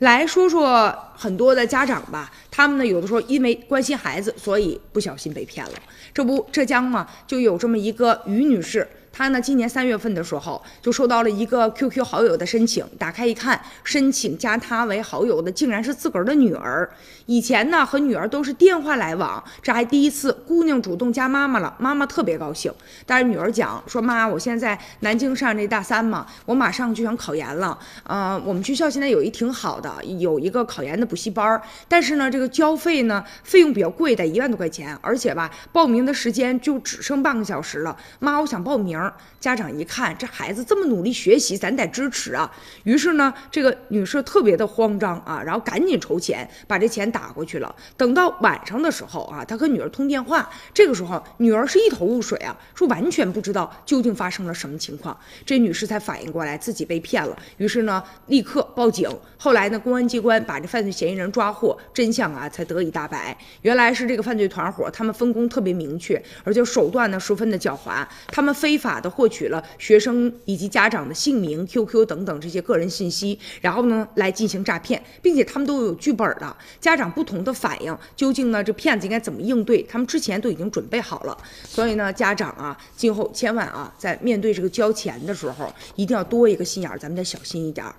来说说很多的家长吧，他们呢有的时候因为关心孩子，所以不小心被骗了。这不，浙江嘛就有这么一个于女士。他呢，今年三月份的时候就收到了一个 QQ 好友的申请，打开一看，申请加他为好友的竟然是自个儿的女儿。以前呢和女儿都是电话来往，这还第一次姑娘主动加妈妈了，妈妈特别高兴。但是女儿讲说妈，我现在南京上这大三嘛，我马上就想考研了。呃，我们学校现在有一挺好的，有一个考研的补习班，但是呢这个交费呢费用比较贵，得一万多块钱，而且吧报名的时间就只剩半个小时了。妈，我想报名。家长一看这孩子这么努力学习，咱得支持啊。于是呢，这个女士特别的慌张啊，然后赶紧筹钱，把这钱打过去了。等到晚上的时候啊，她和女儿通电话，这个时候女儿是一头雾水啊，说完全不知道究竟发生了什么情况。这女士才反应过来自己被骗了，于是呢，立刻报警。后来呢，公安机关把这犯罪嫌疑人抓获，真相啊才得以大白。原来是这个犯罪团伙，他们分工特别明确，而且手段呢十分的狡猾，他们非法的获取了学生以及家长的姓名、QQ 等等这些个人信息，然后呢来进行诈骗，并且他们都有剧本的。家长不同的反应，究竟呢这骗子应该怎么应对？他们之前都已经准备好了。所以呢，家长啊，今后千万啊，在面对这个交钱的时候，一定要多一个心眼儿，咱们得小心一点儿。